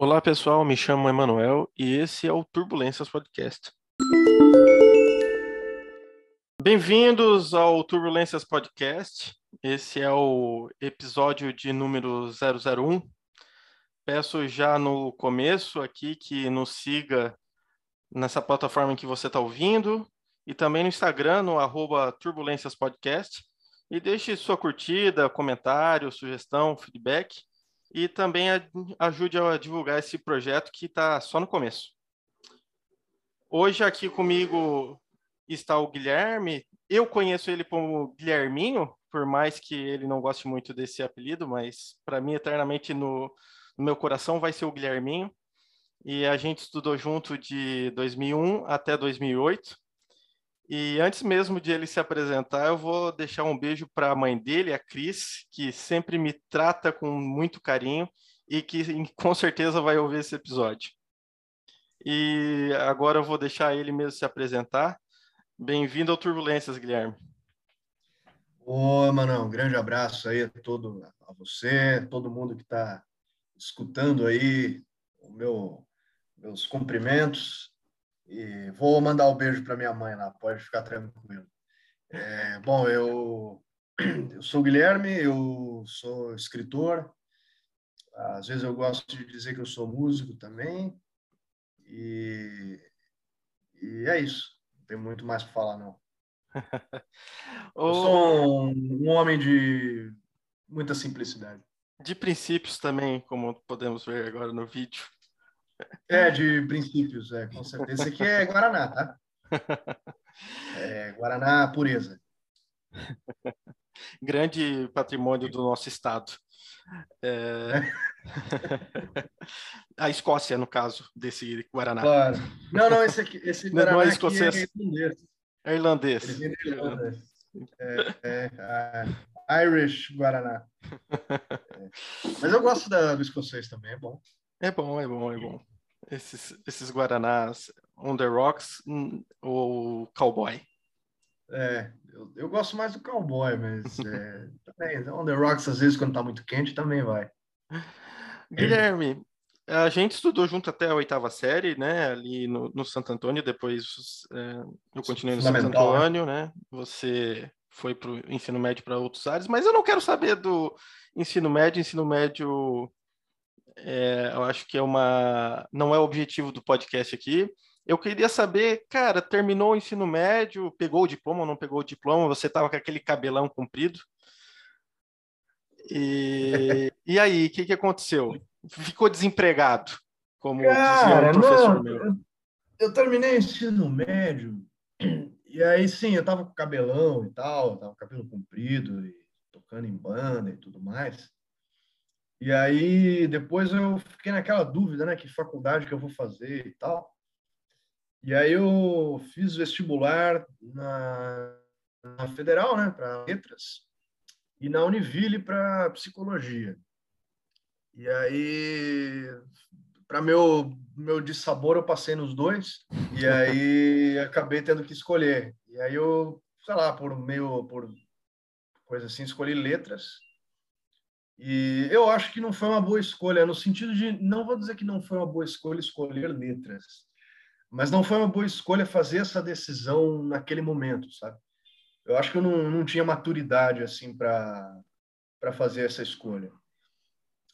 Olá pessoal, me chamo Emanuel e esse é o Turbulências Podcast. Bem-vindos ao Turbulências Podcast. Esse é o episódio de número 001. Peço já no começo aqui que nos siga nessa plataforma em que você está ouvindo e também no Instagram, no arroba Turbulências Podcast. E deixe sua curtida, comentário, sugestão, feedback e também ajude a divulgar esse projeto que está só no começo. Hoje aqui comigo está o Guilherme. Eu conheço ele como Guilherminho, por mais que ele não goste muito desse apelido, mas para mim eternamente no, no, meu coração vai ser o Guilherminho. E a gente estudou junto de 2001 até 2008. E antes mesmo de ele se apresentar, eu vou deixar um beijo para a mãe dele, a Cris, que sempre me trata com muito carinho e que com certeza vai ouvir esse episódio. E agora eu vou deixar ele mesmo se apresentar. Bem-vindo ao Turbulências, Guilherme. Oi, Manão, um grande abraço aí a todo a você, todo mundo que está escutando aí o meu meus cumprimentos e vou mandar um beijo para minha mãe lá, pode ficar tranquilo. É, bom, eu, eu sou o Guilherme, eu sou escritor. Às vezes eu gosto de dizer que eu sou músico também. E, e é isso. Não tem muito mais para falar, não. eu sou um, um homem de muita simplicidade. De princípios também, como podemos ver agora no vídeo. É, de princípios, é, com certeza. Esse aqui é Guaraná, tá? É, Guaraná pureza. Grande patrimônio do nosso estado. É... A Escócia, no caso, desse Guaraná. Claro. Não, não, esse, aqui, esse Guaraná não é escocês. é irlandês. É irlandês. É, é, é, Irish Guaraná. É. Mas eu gosto da, do escocês também, é bom. É bom, é bom, é bom. Esses, esses Guaranás on the rocks ou cowboy? É, eu, eu gosto mais do cowboy, mas é, também, on the rocks, às vezes, quando tá muito quente, também vai. Guilherme, a gente estudou junto até a oitava série, né? Ali no, no Santo Antônio, depois é, eu continuei no Santo né? Antônio, né? Você foi para o ensino médio para outros áreas, mas eu não quero saber do ensino médio, ensino médio é, eu acho que é uma. Não é o objetivo do podcast aqui. Eu queria saber, cara, terminou o ensino médio, pegou o diploma ou não pegou o diploma? Você estava com aquele cabelão comprido? E, e aí, o que, que aconteceu? Ficou desempregado, como cara, dizia o professor não, meu. Eu, eu terminei o ensino médio, e aí sim, eu tava com cabelão e tal, tava com cabelo comprido, e tocando em banda e tudo mais. E aí depois eu fiquei naquela dúvida, né, que faculdade que eu vou fazer e tal. E aí eu fiz vestibular na, na Federal, né, para letras, e na Univille para psicologia. E aí, para meu meu dissabor, eu passei nos dois, e aí acabei tendo que escolher. E aí eu, sei lá, por meio por coisa assim, escolhi letras e eu acho que não foi uma boa escolha, no sentido de, não vou dizer que não foi uma boa escolha escolher letras, mas não foi uma boa escolha fazer essa decisão naquele momento, sabe? Eu acho que eu não, não tinha maturidade, assim, para fazer essa escolha.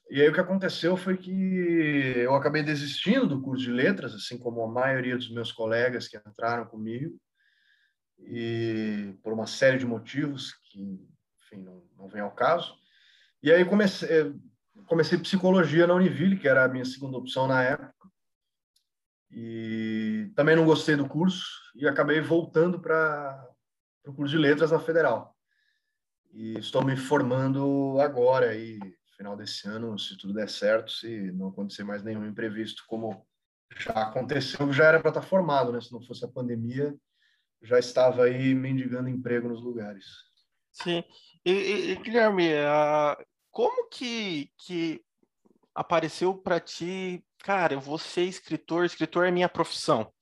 E aí o que aconteceu foi que eu acabei desistindo do curso de letras, assim como a maioria dos meus colegas que entraram comigo, e por uma série de motivos que, enfim, não, não vem ao caso. E aí comecei, eh, comecei psicologia na Univille, que era a minha segunda opção na época. E também não gostei do curso e acabei voltando para o curso de letras na Federal. E estou me formando agora, aí, final desse ano, se tudo der certo, se não acontecer mais nenhum imprevisto, como já aconteceu, já era para estar formado, né? Se não fosse a pandemia, já estava aí mendigando emprego nos lugares. Sim. E, e Guilherme, a, como que, que apareceu para ti, cara, eu vou ser escritor, escritor é minha profissão?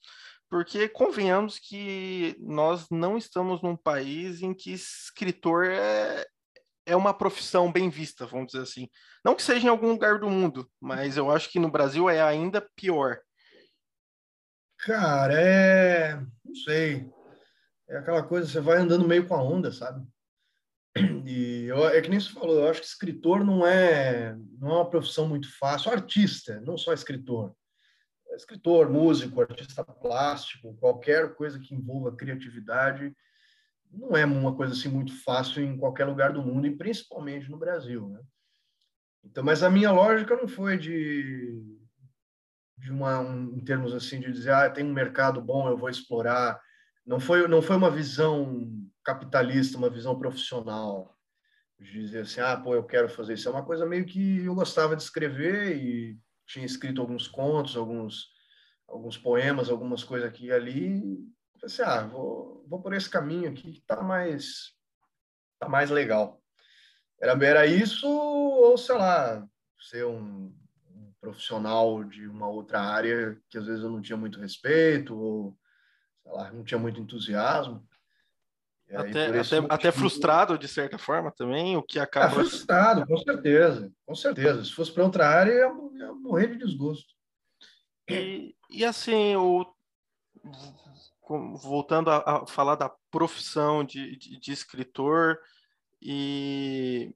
Porque convenhamos que nós não estamos num país em que escritor é, é uma profissão bem vista, vamos dizer assim. Não que seja em algum lugar do mundo, mas eu acho que no Brasil é ainda pior. Cara, é. Não sei. É aquela coisa, você vai andando meio com a onda, sabe? E eu, é que nem você falou, eu acho que escritor não é, não é uma profissão muito fácil. Artista, não só escritor. Escritor, músico, artista plástico, qualquer coisa que envolva criatividade, não é uma coisa assim muito fácil em qualquer lugar do mundo e principalmente no Brasil, né? Então, mas a minha lógica não foi de de uma um, em termos assim de dizer, ah, tem um mercado bom, eu vou explorar. Não foi não foi uma visão capitalista, uma visão profissional. De dizer assim, ah, pô, eu quero fazer isso. É uma coisa meio que eu gostava de escrever e tinha escrito alguns contos, alguns alguns poemas, algumas coisas aqui e ali. Pensei, ah, vou, vou por esse caminho aqui que tá mais tá mais legal. Era, era isso ou, sei lá, ser um, um profissional de uma outra área que às vezes eu não tinha muito respeito ou, sei lá, não tinha muito entusiasmo. Até, até, motivo... até, frustrado, de certa forma, também, o que é, acaba. É, frustrado, com certeza, com certeza. Se fosse para outra área, eu ia morrer de desgosto. E, e assim, o, voltando a, a falar da profissão de, de, de, escritor, e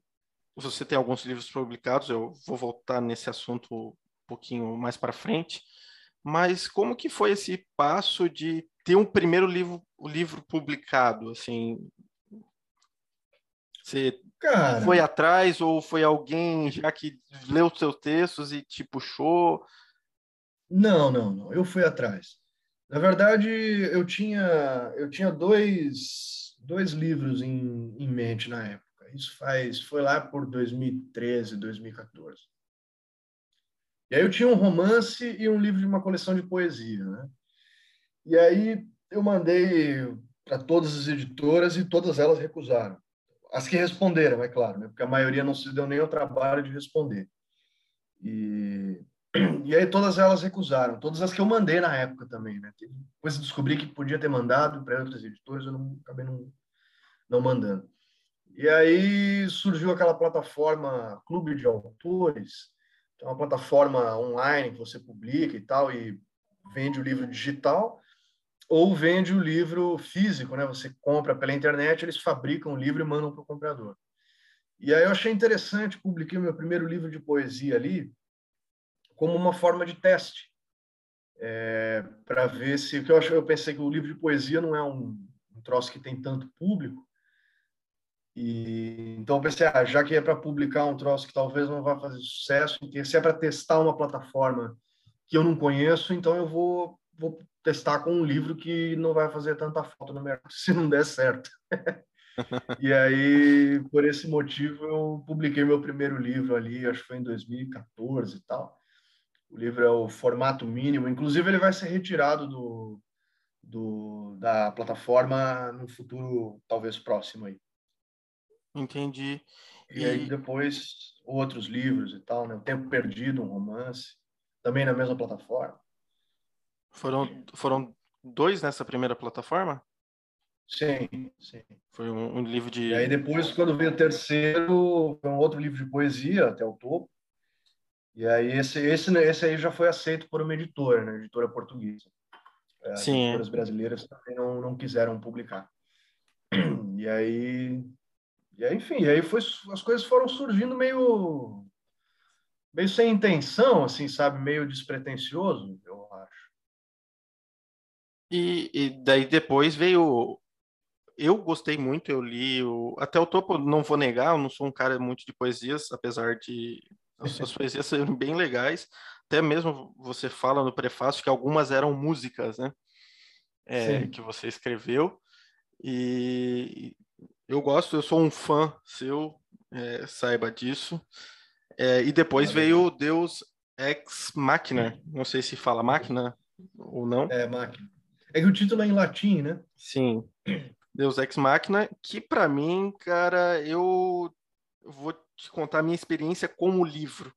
você tem alguns livros publicados, eu vou voltar nesse assunto um pouquinho mais para frente, mas como que foi esse passo de ter um primeiro livro, livro publicado, assim, você Cara, foi atrás ou foi alguém já que leu os seus textos e te puxou? Não, não, não. Eu fui atrás. Na verdade, eu tinha eu tinha dois, dois livros em, em mente na época. Isso faz foi lá por 2013, 2014. E aí eu tinha um romance e um livro de uma coleção de poesia, né? E aí eu mandei para todas as editoras e todas elas recusaram. As que responderam, é claro, né? porque a maioria não se deu nem o trabalho de responder. E, e aí todas elas recusaram, todas as que eu mandei na época também. Né? Depois descobri que podia ter mandado para outras editoras, eu não, acabei não, não mandando. E aí surgiu aquela plataforma Clube de Autores, que é uma plataforma online que você publica e tal, e vende o livro digital ou vende o livro físico, né? Você compra pela internet, eles fabricam o livro e mandam para o comprador. E aí eu achei interessante, publiquei meu primeiro livro de poesia ali como uma forma de teste, é, para ver se... que eu, eu pensei que o livro de poesia não é um, um troço que tem tanto público, e, então eu pensei, ah, já que é para publicar um troço que talvez não vá fazer sucesso, se é para testar uma plataforma que eu não conheço, então eu vou, vou testar com um livro que não vai fazer tanta falta no mercado se não der certo. e aí, por esse motivo, eu publiquei meu primeiro livro ali, acho que foi em 2014 e tal. O livro é o formato mínimo, inclusive ele vai ser retirado do, do da plataforma no futuro talvez próximo aí. Entendi. E, e aí depois outros livros e tal, né? O Tempo Perdido, um romance, também na mesma plataforma. Foram, foram dois nessa primeira plataforma? Sim, sim. Foi um, um, livro de. E aí depois, quando veio o terceiro, foi um outro livro de poesia, até o topo. E aí esse, esse, esse aí já foi aceito por uma editora, né? Editora portuguesa. É, as sim. editoras brasileiras também não, não quiseram publicar. E aí, e aí, enfim, e aí foi, as coisas foram surgindo meio meio sem intenção, assim, sabe, meio despretensioso, eu e, e daí depois veio. Eu gostei muito, eu li o... até o topo, não vou negar, eu não sou um cara muito de poesias, apesar de as suas poesias serem bem legais. Até mesmo você fala no prefácio que algumas eram músicas, né? É, que você escreveu. E eu gosto, eu sou um fã seu, é, saiba disso. É, e depois veio Deus Ex Machina, não sei se fala máquina ou não. É, máquina. É que o título é em latim, né? Sim. Deus Ex Machina, que para mim, cara, eu vou te contar a minha experiência com o livro.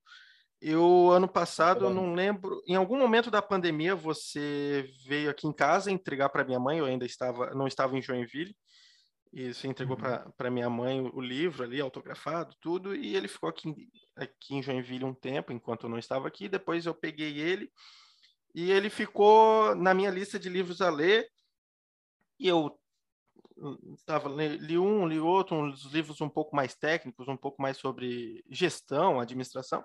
Eu, ano passado, eu não lembro, em algum momento da pandemia, você veio aqui em casa entregar para minha mãe, eu ainda estava, não estava em Joinville, E você entregou uhum. para minha mãe o livro ali, autografado, tudo, e ele ficou aqui, aqui em Joinville um tempo, enquanto eu não estava aqui. Depois eu peguei ele e ele ficou na minha lista de livros a ler. E eu tava, li um, li outro, uns livros um pouco mais técnicos, um pouco mais sobre gestão, administração.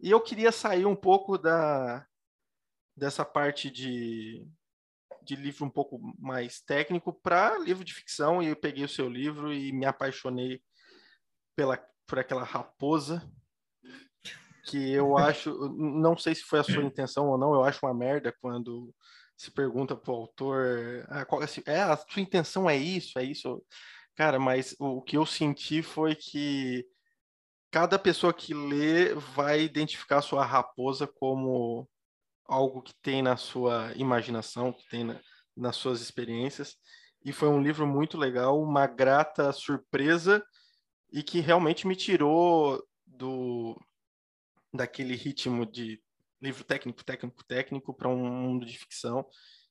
E eu queria sair um pouco da, dessa parte de de livro um pouco mais técnico para livro de ficção e eu peguei o seu livro e me apaixonei pela por aquela raposa que eu acho, não sei se foi a sua intenção ou não, eu acho uma merda quando se pergunta pro autor, ah, qual, assim, é, a sua intenção é isso, é isso. Cara, mas o, o que eu senti foi que cada pessoa que lê vai identificar a sua raposa como algo que tem na sua imaginação, que tem na, nas suas experiências. E foi um livro muito legal, uma grata surpresa e que realmente me tirou do daquele ritmo de livro técnico, técnico, técnico para um mundo de ficção.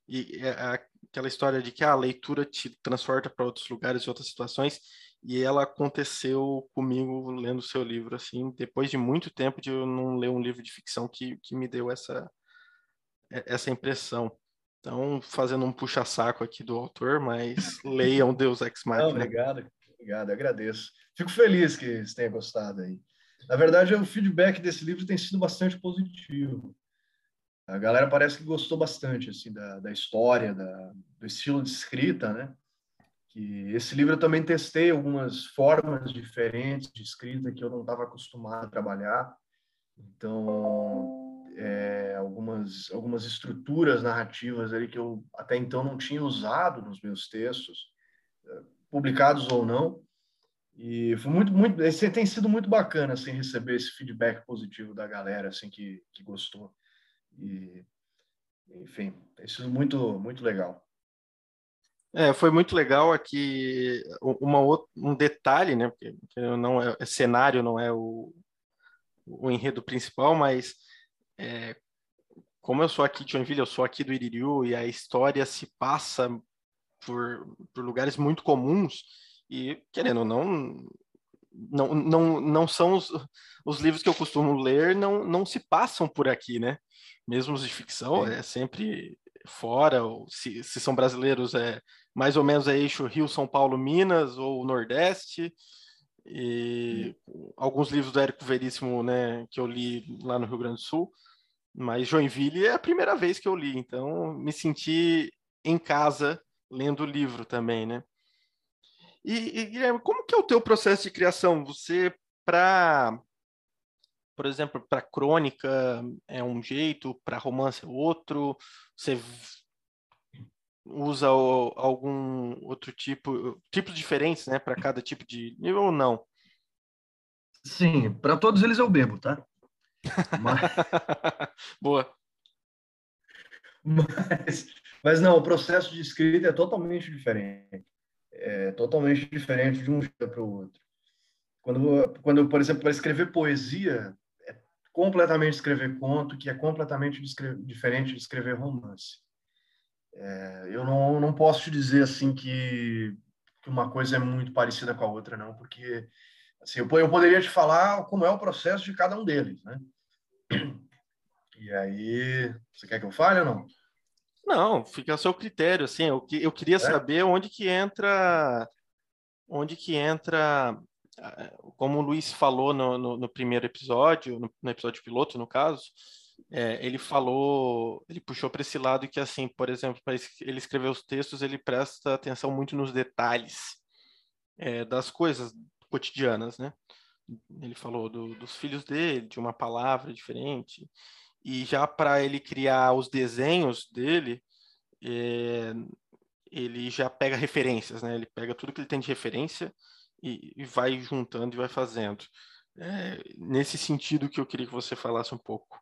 E é aquela história de que a leitura te transporta para outros lugares e outras situações. E ela aconteceu comigo lendo o seu livro, assim, depois de muito tempo de eu não ler um livro de ficção que, que me deu essa, essa impressão. Então, fazendo um puxa-saco aqui do autor, mas leiam Deus Ex Machina. Obrigado, obrigado, agradeço. Fico feliz que você tenha gostado aí. Na verdade, o feedback desse livro tem sido bastante positivo. A galera parece que gostou bastante assim da, da história, da, do estilo de escrita, né? Que esse livro eu também testei algumas formas diferentes de escrita que eu não estava acostumado a trabalhar. Então, é, algumas, algumas estruturas narrativas ali que eu até então não tinha usado nos meus textos, é, publicados ou não. E foi muito, muito, esse tem sido muito bacana, assim, receber esse feedback positivo da galera, assim, que, que gostou. E, enfim, tem sido muito, muito legal. É, foi muito legal aqui uma um detalhe, né? Porque não é, é cenário, não é o, o enredo principal, mas é, como eu sou aqui de Joinville, eu sou aqui do Iririu e a história se passa por, por lugares muito comuns e, querendo ou não, não, não, não são os, os livros que eu costumo ler, não, não se passam por aqui, né? Mesmo os de ficção, é, é sempre fora, ou se, se são brasileiros, é mais ou menos é eixo Rio, São Paulo, Minas ou Nordeste. E alguns livros do Érico Veríssimo, né, que eu li lá no Rio Grande do Sul. Mas Joinville é a primeira vez que eu li, então me senti em casa lendo o livro também, né? E, e Guilherme, como que é o teu processo de criação? Você, para, por exemplo, para crônica é um jeito, para romance é outro, você usa o, algum outro tipo, tipos diferentes, né, para cada tipo de nível ou não? Sim, para todos eles eu bebo, tá? Mas... Boa. Mas, mas não, o processo de escrita é totalmente diferente. É totalmente diferente de um para o outro. Quando, quando, por exemplo, para escrever poesia, é completamente escrever conto, que é completamente diferente de escrever romance. É, eu não, não posso te dizer assim que, que uma coisa é muito parecida com a outra, não, porque assim, eu, eu poderia te falar como é o processo de cada um deles, né? E aí, você quer que eu fale ou não? Não, fica ao seu critério, assim, eu, eu queria é? saber onde que entra, onde que entra, como o Luiz falou no, no, no primeiro episódio, no, no, episódio piloto, no caso, é, ele falou, ele puxou para esse lado que, assim, por exemplo, para ele escrever os textos, ele presta atenção muito nos detalhes é, das coisas cotidianas, né? Ele falou do, dos filhos dele, de uma palavra diferente, e já para ele criar os desenhos dele, é, ele já pega referências, né? Ele pega tudo que ele tem de referência e, e vai juntando e vai fazendo. É, nesse sentido que eu queria que você falasse um pouco.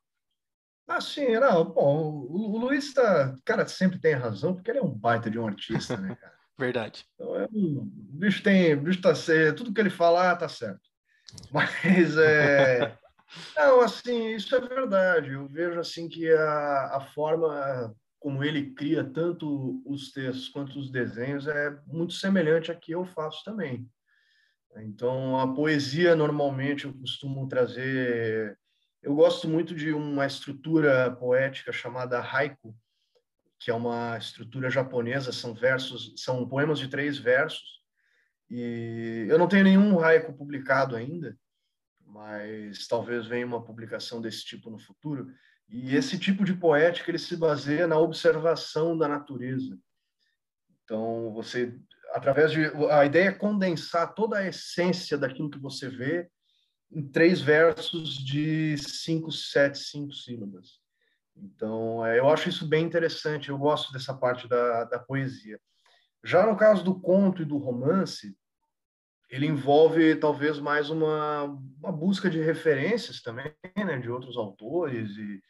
Ah, sim, não, bom, o, o Luiz tá, cara, sempre tem razão, porque ele é um baita de um artista, né, cara? Verdade. Então, é o bicho tem, o bicho tá certo, tudo que ele falar tá certo. Mas é, não, assim, isso é verdade. Eu vejo assim que a, a forma como ele cria tanto os textos quanto os desenhos é muito semelhante a que eu faço também. Então, a poesia, normalmente, eu costumo trazer. Eu gosto muito de uma estrutura poética chamada haiku, que é uma estrutura japonesa, são versos, são poemas de três versos. E eu não tenho nenhum haiku publicado ainda, mas talvez venha uma publicação desse tipo no futuro. E esse tipo de poética ele se baseia na observação da natureza. Então, você através de a ideia é condensar toda a essência daquilo que você vê em três versos de cinco, sete, cinco sílabas. Então, é, eu acho isso bem interessante. Eu gosto dessa parte da, da poesia. Já no caso do conto e do romance, ele envolve talvez mais uma, uma busca de referências também, né, de outros autores e,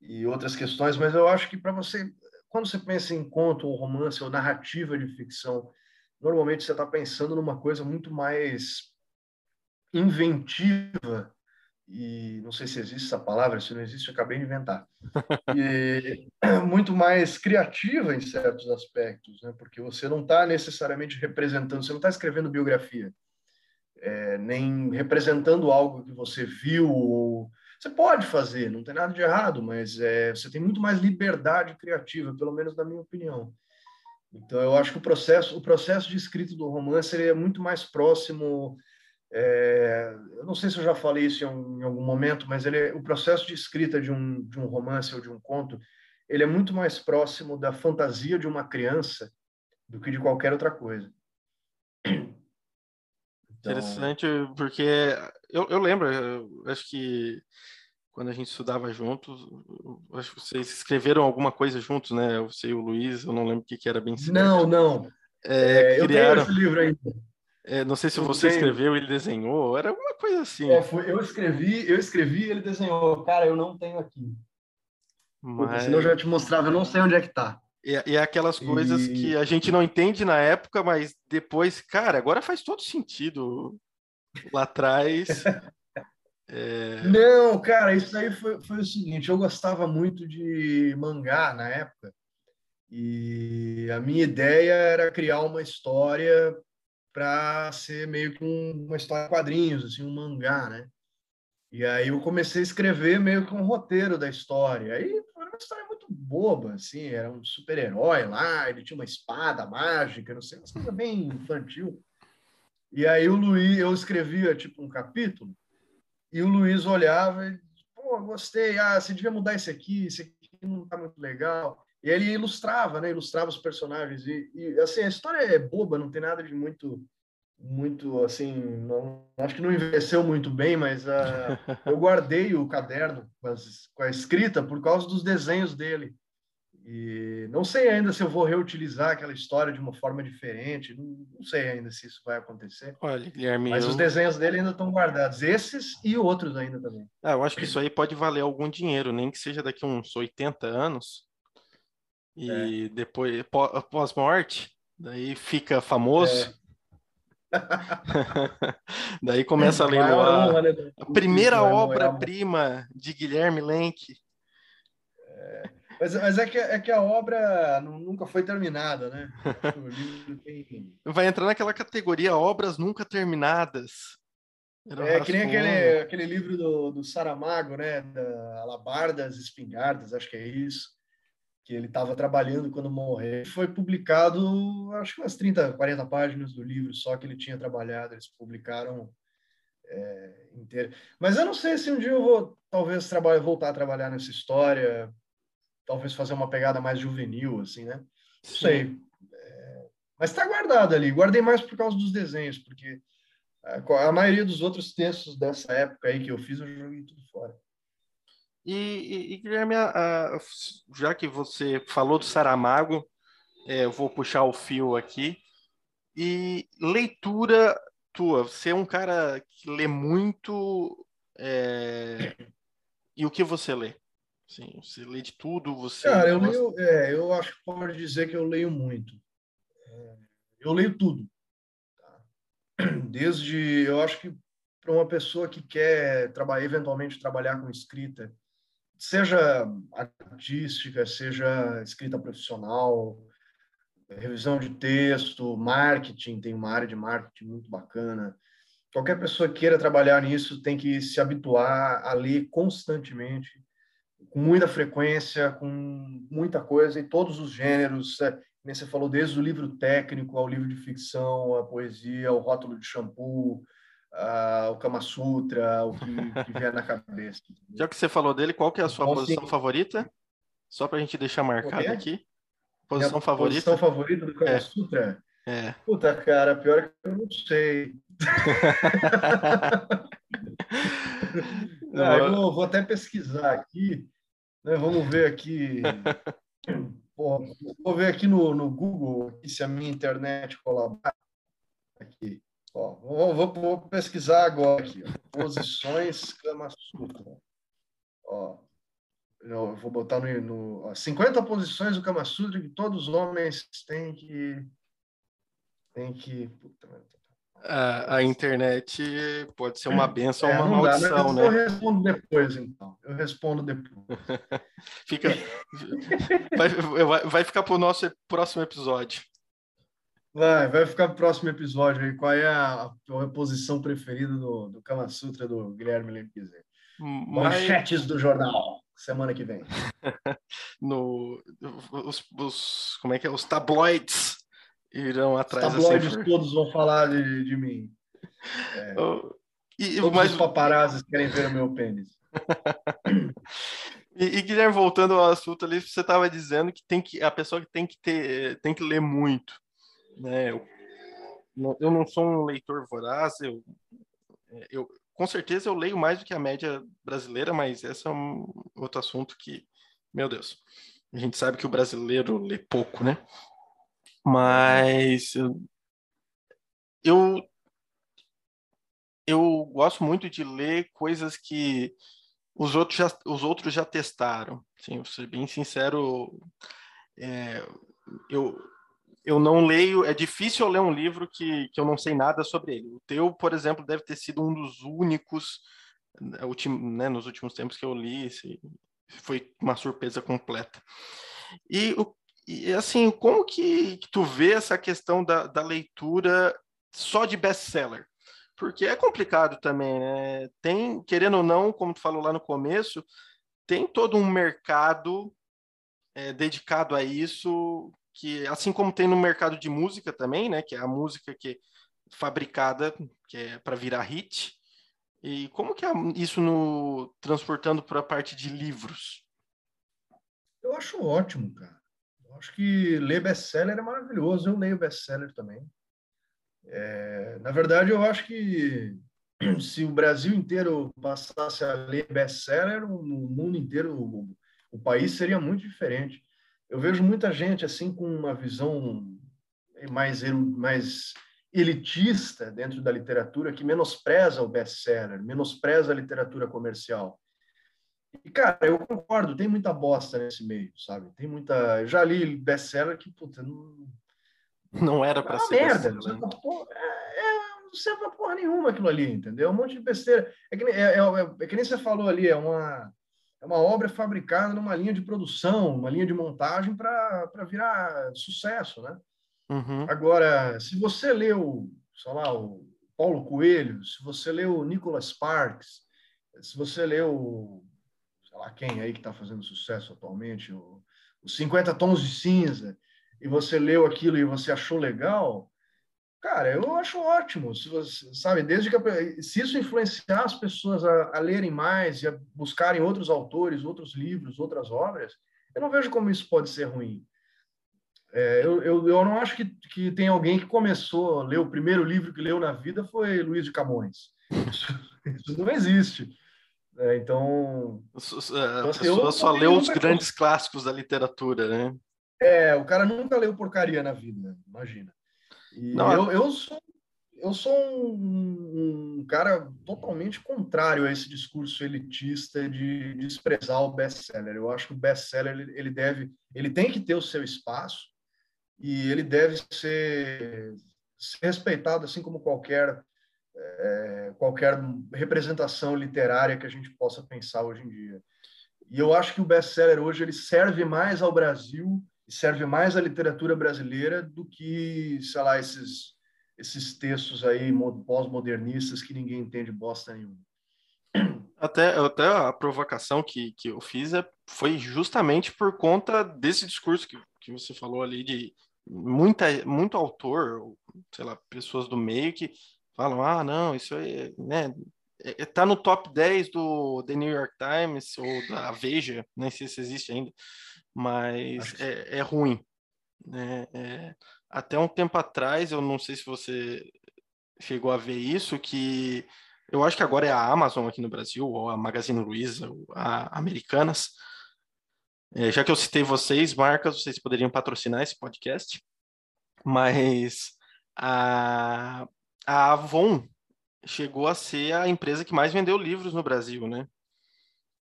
e outras questões, mas eu acho que para você, quando você pensa em conto ou romance ou narrativa de ficção, normalmente você está pensando numa coisa muito mais inventiva e não sei se existe essa palavra, se não existe, acabei de inventar. E muito mais criativa em certos aspectos, né? porque você não está necessariamente representando, você não está escrevendo biografia, é, nem representando algo que você viu ou você pode fazer, não tem nada de errado, mas é, você tem muito mais liberdade criativa, pelo menos na minha opinião. Então, eu acho que o processo, o processo de escrita do romance é muito mais próximo. É, eu não sei se eu já falei isso em, em algum momento, mas ele, o processo de escrita de um, de um romance ou de um conto, ele é muito mais próximo da fantasia de uma criança do que de qualquer outra coisa. Então... Interessante, porque eu, eu lembro, eu acho que quando a gente estudava juntos, acho que vocês escreveram alguma coisa juntos, né? Você e o Luiz, eu não lembro o que, que era bem certo. Não, não. É, é, criaram... Eu tenho esse livro ainda. É, não sei se você tenho. escreveu, ele desenhou, era alguma coisa assim. É, foi, eu escrevi, eu escrevi, ele desenhou. Cara, eu não tenho aqui. Mas... senão eu já te mostrava, eu não sei onde é que tá. E, e é aquelas coisas e... que a gente não entende na época, mas depois, cara, agora faz todo sentido. Lá atrás É... Não, cara, isso aí foi, foi o seguinte: eu gostava muito de mangá na época, e a minha ideia era criar uma história para ser meio que um, uma história de quadrinhos, assim, um mangá, né? E aí eu comecei a escrever meio que um roteiro da história. Aí era uma história muito boba, assim, era um super-herói lá, ele tinha uma espada mágica, não sei, uma coisa bem infantil. E aí o Luiz, eu escrevia tipo um capítulo, e o Luiz olhava e, pô, gostei, ah, você devia mudar esse aqui, esse aqui não está muito legal. E ele ilustrava, né? Ilustrava os personagens. E, e, assim, a história é boba, não tem nada de muito, muito assim, não, acho que não envelheceu muito bem, mas uh, eu guardei o caderno com, as, com a escrita por causa dos desenhos dele. E não sei ainda se eu vou reutilizar aquela história de uma forma diferente, não, não sei ainda se isso vai acontecer. Olha, Guilherme. Mas eu... os desenhos dele ainda estão guardados, esses e outros ainda também. Ah, eu acho que isso aí pode valer algum dinheiro, nem que seja daqui uns 80 anos. E é. depois, pós-morte, daí fica famoso. É. daí começa a leiloar. Né? A primeira obra-prima de Guilherme Lenk. É. Mas, mas é, que, é que a obra nunca foi terminada, né? Vai entrar naquela categoria obras nunca terminadas. é que nem aquele, aquele livro do, do Saramago, né? Da Alabardas Espingardas, acho que é isso. Que ele estava trabalhando quando morreu. Foi publicado, acho que umas 30, 40 páginas do livro só que ele tinha trabalhado. Eles publicaram é, inteiro. Mas eu não sei se um dia eu vou, talvez, trabalhar, voltar a trabalhar nessa história talvez fazer uma pegada mais juvenil, assim, né? Não sei. É, mas está guardado ali. Guardei mais por causa dos desenhos, porque a, a, maioria dos outros textos dessa época aí que eu fiz, eu joguei tudo fora. E, e, e Guilherme, a, a, já que você falou do Saramago, é, eu vou puxar o fio aqui. E leitura tua, você é um cara que lê muito. É... E o que você lê? Sim, você lê de tudo, você. Cara, eu leio, é, eu acho que pode dizer que eu leio muito. É, eu leio tudo. Tá? Desde, eu acho que para uma pessoa que quer trabalhar, eventualmente trabalhar com escrita seja artística, seja escrita profissional, revisão de texto, marketing, tem uma área de marketing muito bacana. Qualquer pessoa que queira trabalhar nisso tem que se habituar a ler constantemente, com muita frequência, com muita coisa, em todos os gêneros. É, você falou, desde o livro técnico ao livro de ficção, a poesia, o rótulo de shampoo, uh, o Kama Sutra, o que, que vier na cabeça. Já que você falou dele, qual que é a sua então, posição sim. favorita? Só para a gente deixar marcado aqui. Posição Minha favorita? Posição favorita do Kama é. Sutra? É. Puta, cara, pior é que eu não sei. ah, eu vou, vou, até pesquisar aqui. Né? Vamos ver aqui. Pô, vou ver aqui no, no Google se a minha internet colabora. Ó, vou, vou, vou, pesquisar agora aqui. Ó. Posições Kama Sutra. Ó, eu vou botar no, no ó, 50 posições do Kama Sutra que todos os homens têm que. Têm que. Puta, a, a, internet pode ser uma benção é, ou uma maldição, dá, né? Eu respondo depois, então. Eu respondo depois. Fica, vai, vai ficar para o nosso próximo episódio. Vai, vai ficar para o próximo episódio aí. Qual é a, a posição preferida do, do Kama Sutra do Guilherme Lempizer? Mas... Manchetes do jornal, semana que vem. no, os, os, como é que é? Os tabloides irão atrás. Os tabloides todos vão falar de, de mim. É, e, todos mas... os paparazzi querem ver o meu pênis. e, e, Guilherme, voltando ao assunto ali, você estava dizendo que tem que a pessoa que tem que ter tem que ler muito né? Eu, eu não sou um leitor voraz, eu, eu com certeza eu leio mais do que a média brasileira, mas esse é um outro assunto que, meu Deus, a gente sabe que o brasileiro lê pouco, né? Mas eu eu gosto muito de ler coisas que os outros já, os outros já testaram. Sim, vou ser bem sincero, é, eu eu não leio, é difícil eu ler um livro que, que eu não sei nada sobre ele. O teu, por exemplo, deve ter sido um dos únicos, né, né, nos últimos tempos que eu li, foi uma surpresa completa. E, e assim, como que, que, tu vê essa questão da, da leitura só de best-seller? Porque é complicado também, né? Tem, querendo ou não, como tu falou lá no começo, tem todo um mercado é, dedicado a isso que assim como tem no mercado de música também, né, que é a música que é fabricada, que é para virar hit. E como que é isso no transportando para a parte de livros? Eu acho ótimo, cara. Eu acho que ler best-seller é maravilhoso. Eu leio best-seller também. É, na verdade, eu acho que se o Brasil inteiro passasse a ler best-seller, o mundo inteiro, o, o país seria muito diferente eu vejo muita gente assim com uma visão mais mais elitista dentro da literatura que menospreza o best-seller, menospreza a literatura comercial. E cara, eu concordo, tem muita bosta nesse meio, sabe? Tem muita, eu já li best-seller que puta, não não era para é ser merda, não serve porra, é, é, não serve pra porra nenhuma aquilo ali, entendeu? Um monte de besteira. É que, é, é, é, é que nem você falou ali, é uma é uma obra fabricada numa linha de produção, uma linha de montagem para virar sucesso, né? Uhum. Agora, se você leu, sei lá, o Paulo Coelho, se você leu o Nicholas Sparks, se você leu, sei lá quem aí que está fazendo sucesso atualmente, o, os 50 Tons de Cinza, e você leu aquilo e você achou legal, Cara, eu acho ótimo, se você, sabe, desde que se isso influenciar as pessoas a, a, lerem mais e a buscarem outros autores, outros livros, outras obras, eu não vejo como isso pode ser ruim. É, eu, eu, eu não acho que, que tem alguém que começou a ler o primeiro livro que leu na vida foi Luiz de Camões. Isso, isso não existe. É, então, a pessoa então, assim, só leu os grandes clássicos da literatura, né? É, o cara nunca leu porcaria na vida, imagina. E Não, eu, eu sou, eu sou um, um, cara totalmente contrário a esse discurso elitista de, de desprezar o best-seller. Eu acho que o best-seller ele, ele deve, ele tem que ter o seu espaço e ele deve ser, ser respeitado assim como qualquer é, qualquer representação literária que a gente possa pensar hoje em dia. E eu acho que o best-seller hoje ele serve mais ao Brasil e serve mais à literatura brasileira do que, sei lá, esses, esses textos aí pós-modernistas que ninguém entende bosta nenhuma. Até, até a provocação que, que eu fiz é, foi justamente por conta desse discurso que, que você falou ali de muita, muito autor, sei lá, pessoas do meio que falam, ah, não, isso aí, né, é, é, tá no top 10 do The New York Times ou da Veja, nem sei se existe ainda, mas é, é, ruim. Né? É, até um tempo atrás, eu não sei se você chegou a ver isso, que eu acho que agora é a Amazon aqui no Brasil, ou a Magazine Luiza, ou a Americanas. É, já que eu citei vocês, marcas, vocês poderiam patrocinar esse podcast, mas a, a Avon chegou a ser a empresa que mais vendeu livros no Brasil, né?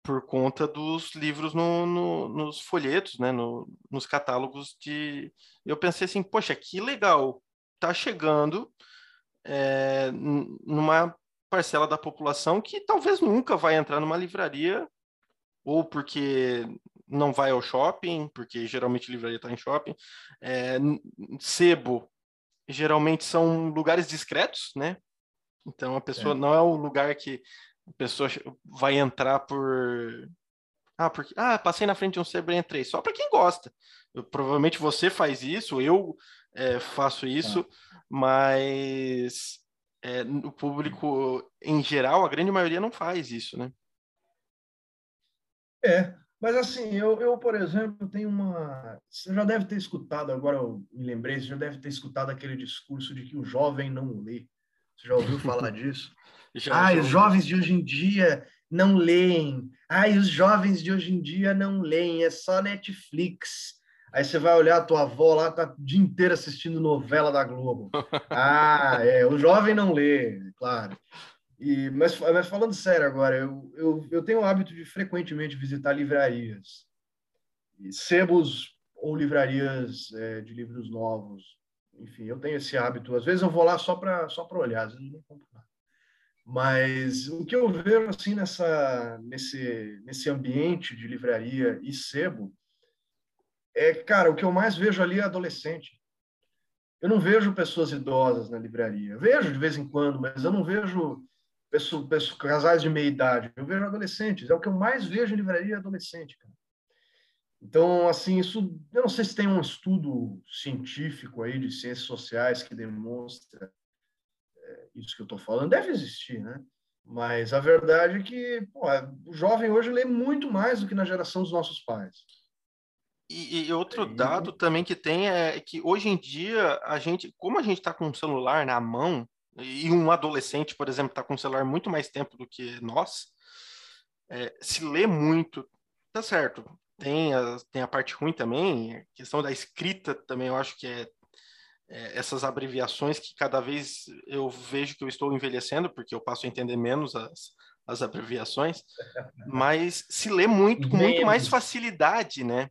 Por conta dos livros no, no, nos folhetos, né? No, nos catálogos de. Eu pensei assim, poxa, que legal, tá chegando é, numa parcela da população que talvez nunca vai entrar numa livraria, ou porque não vai ao shopping, porque geralmente livraria está em shopping. É, sebo geralmente são lugares discretos, né? Então a pessoa é. não é o lugar que a pessoa vai entrar por ah, porque ah, passei na frente de um sebo e entrei, só para quem gosta. Eu, provavelmente você faz isso, eu é, faço isso, é. mas é, o público em geral, a grande maioria não faz isso, né? É, mas assim, eu, eu, por exemplo, tenho uma. Você já deve ter escutado, agora eu me lembrei, você já deve ter escutado aquele discurso de que o jovem não lê. Você já ouviu falar disso? já, ah, já os jovens de hoje em dia não leem. Ah, os jovens de hoje em dia não leem, é só Netflix. Aí você vai olhar a tua avó lá, tá o dia inteiro assistindo novela da Globo. Ah, é, o jovem não lê, claro. E, mas, mas falando sério agora, eu, eu, eu tenho o hábito de frequentemente visitar livrarias, sebos ou livrarias é, de livros novos, enfim, eu tenho esse hábito. Às vezes eu vou lá só para só para olhar, às vezes compro nada. Mas o que eu vejo assim nessa nesse nesse ambiente de livraria e sebo é, cara, o que eu mais vejo ali é adolescente. Eu não vejo pessoas idosas na livraria. Vejo de vez em quando, mas eu não vejo pessoas, pessoas casais de meia idade. Eu vejo adolescentes. É o que eu mais vejo em livraria adolescente, cara. Então, assim, isso, eu não sei se tem um estudo científico aí de ciências sociais que demonstra é, isso que eu estou falando. Deve existir, né? Mas a verdade é que pô, o jovem hoje lê muito mais do que na geração dos nossos pais. E, e outro dado também que tem é que hoje em dia a gente, como a gente está com um celular na mão e um adolescente, por exemplo, está com um celular muito mais tempo do que nós, é, se lê muito, tá certo? Tem a, tem a parte ruim também, a questão da escrita também, eu acho que é, é, essas abreviações que cada vez eu vejo que eu estou envelhecendo, porque eu passo a entender menos as, as abreviações, mas se lê muito, com muito mais facilidade, né?